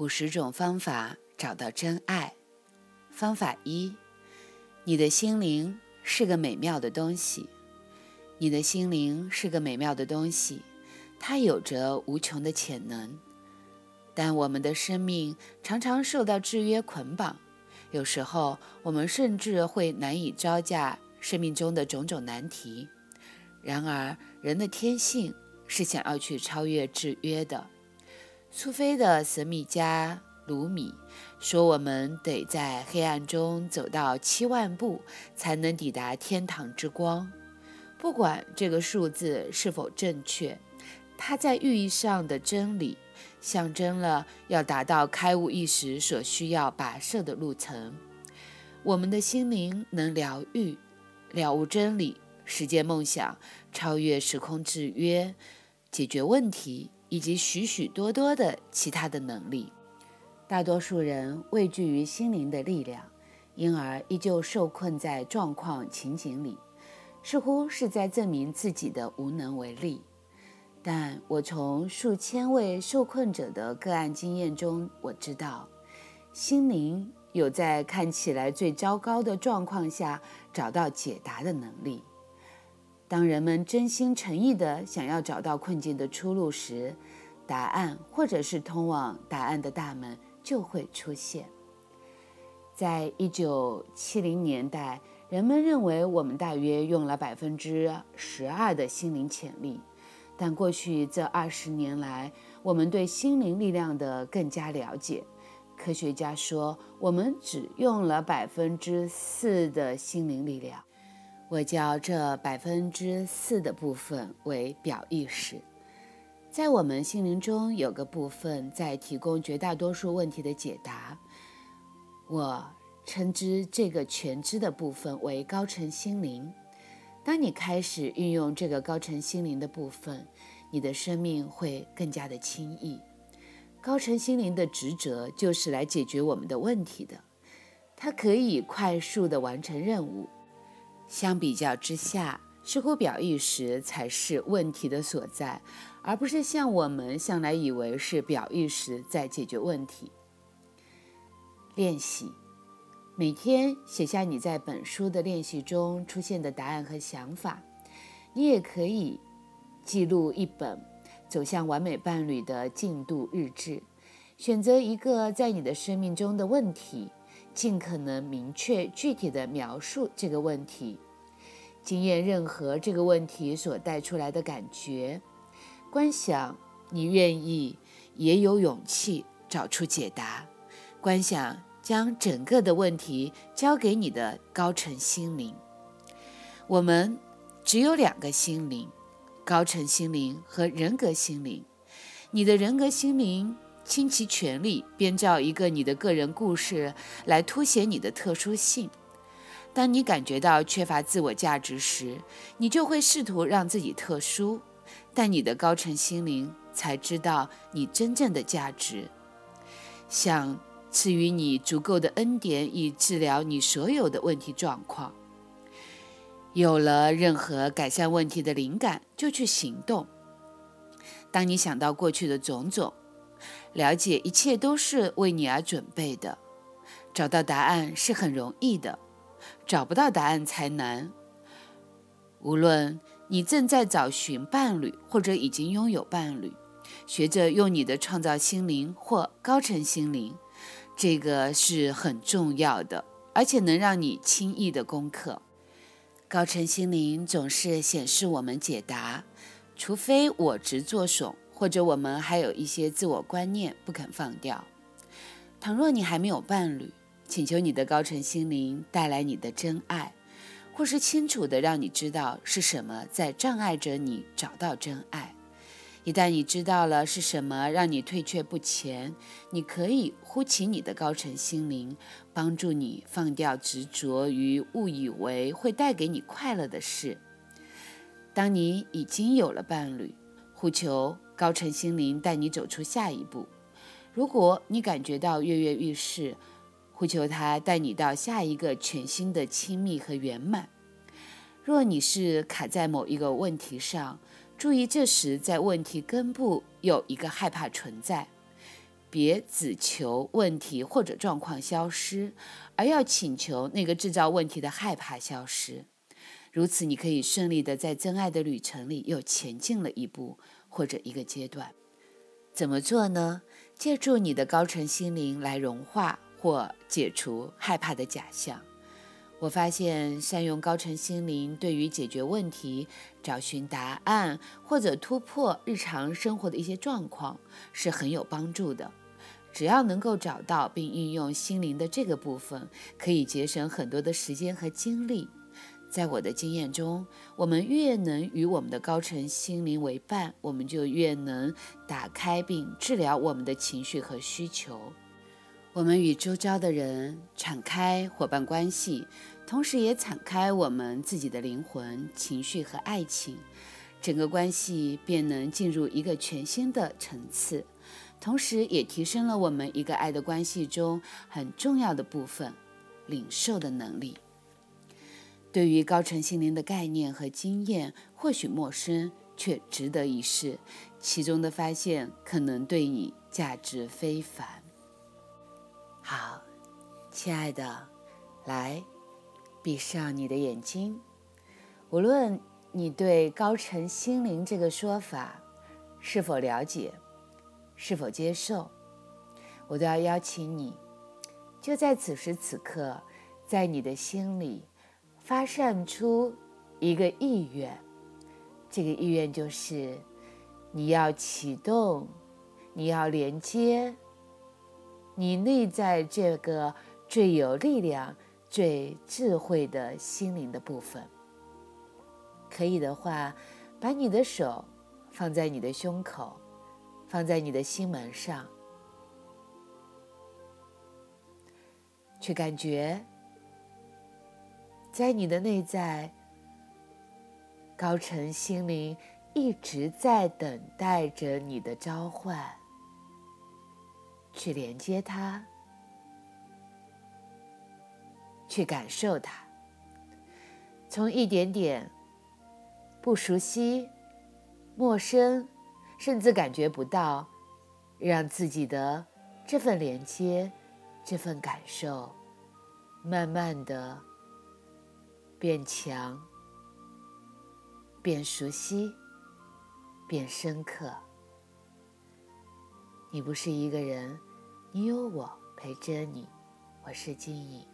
五十种方法找到真爱。方法一：你的心灵是个美妙的东西。你的心灵是个美妙的东西，它有着无穷的潜能。但我们的生命常常受到制约捆绑，有时候我们甚至会难以招架生命中的种种难题。然而，人的天性是想要去超越制约的。苏菲的神秘家鲁米说：“我们得在黑暗中走到七万步，才能抵达天堂之光。”不管这个数字是否正确，它在寓意上的真理，象征了要达到开悟意识所需要跋涉的路程。我们的心灵能疗愈、了悟真理、实践梦想、超越时空制约、解决问题。以及许许多多的其他的能力，大多数人畏惧于心灵的力量，因而依旧受困在状况情景里，似乎是在证明自己的无能为力。但我从数千位受困者的个案经验中，我知道，心灵有在看起来最糟糕的状况下找到解答的能力。当人们真心诚意地想要找到困境的出路时，答案或者是通往答案的大门就会出现。在一九七零年代，人们认为我们大约用了百分之十二的心灵潜力，但过去这二十年来，我们对心灵力量的更加了解。科学家说，我们只用了百分之四的心灵力量。我叫这百分之四的部分为表意识，在我们心灵中有个部分在提供绝大多数问题的解答。我称之这个全知的部分为高层心灵。当你开始运用这个高层心灵的部分，你的生命会更加的轻易。高层心灵的职责就是来解决我们的问题的，它可以快速的完成任务。相比较之下，似乎表意识才是问题的所在，而不是像我们向来以为是表意识在解决问题。练习，每天写下你在本书的练习中出现的答案和想法。你也可以记录一本走向完美伴侣的进度日志，选择一个在你的生命中的问题。尽可能明确具体的描述这个问题，经验任何这个问题所带出来的感觉，观想你愿意也有勇气找出解答，观想将整个的问题交给你的高层心灵。我们只有两个心灵：高层心灵和人格心灵。你的人格心灵。倾其全力编造一个你的个人故事，来凸显你的特殊性。当你感觉到缺乏自我价值时，你就会试图让自己特殊。但你的高层心灵才知道你真正的价值，想赐予你足够的恩典，以治疗你所有的问题状况。有了任何改善问题的灵感，就去行动。当你想到过去的种种，了解一切都是为你而准备的，找到答案是很容易的，找不到答案才难。无论你正在找寻伴侣，或者已经拥有伴侣，学着用你的创造心灵或高层心灵，这个是很重要的，而且能让你轻易的攻克。高层心灵总是显示我们解答，除非我执作耸。或者我们还有一些自我观念不肯放掉。倘若你还没有伴侣，请求你的高层心灵带来你的真爱，或是清楚的让你知道是什么在障碍着你找到真爱。一旦你知道了是什么让你退却不前，你可以呼起你的高层心灵，帮助你放掉执着于误以为会带给你快乐的事。当你已经有了伴侣，呼求。高层心灵带你走出下一步。如果你感觉到跃跃欲试，呼求他带你到下一个全新的亲密和圆满。若你是卡在某一个问题上，注意这时在问题根部有一个害怕存在。别只求问题或者状况消失，而要请求那个制造问题的害怕消失。如此，你可以顺利的在真爱的旅程里又前进了一步或者一个阶段。怎么做呢？借助你的高层心灵来融化或解除害怕的假象。我发现，善用高层心灵对于解决问题、找寻答案或者突破日常生活的一些状况是很有帮助的。只要能够找到并运用心灵的这个部分，可以节省很多的时间和精力。在我的经验中，我们越能与我们的高层心灵为伴，我们就越能打开并治疗我们的情绪和需求。我们与周遭的人敞开伙伴关系，同时也敞开我们自己的灵魂、情绪和爱情，整个关系便能进入一个全新的层次，同时也提升了我们一个爱的关系中很重要的部分——领受的能力。对于高层心灵的概念和经验，或许陌生，却值得一试，其中的发现可能对你价值非凡。好，亲爱的，来，闭上你的眼睛。无论你对高层心灵这个说法是否了解，是否接受，我都要邀请你，就在此时此刻，在你的心里发散出一个意愿。这个意愿就是，你要启动，你要连接。你内在这个最有力量、最智慧的心灵的部分，可以的话，把你的手放在你的胸口，放在你的心门上，去感觉，在你的内在，高层心灵一直在等待着你的召唤。去连接它，去感受它，从一点点不熟悉、陌生，甚至感觉不到，让自己的这份连接、这份感受，慢慢的变强、变熟悉、变深刻。你不是一个人，你有我陪着你。我是金影。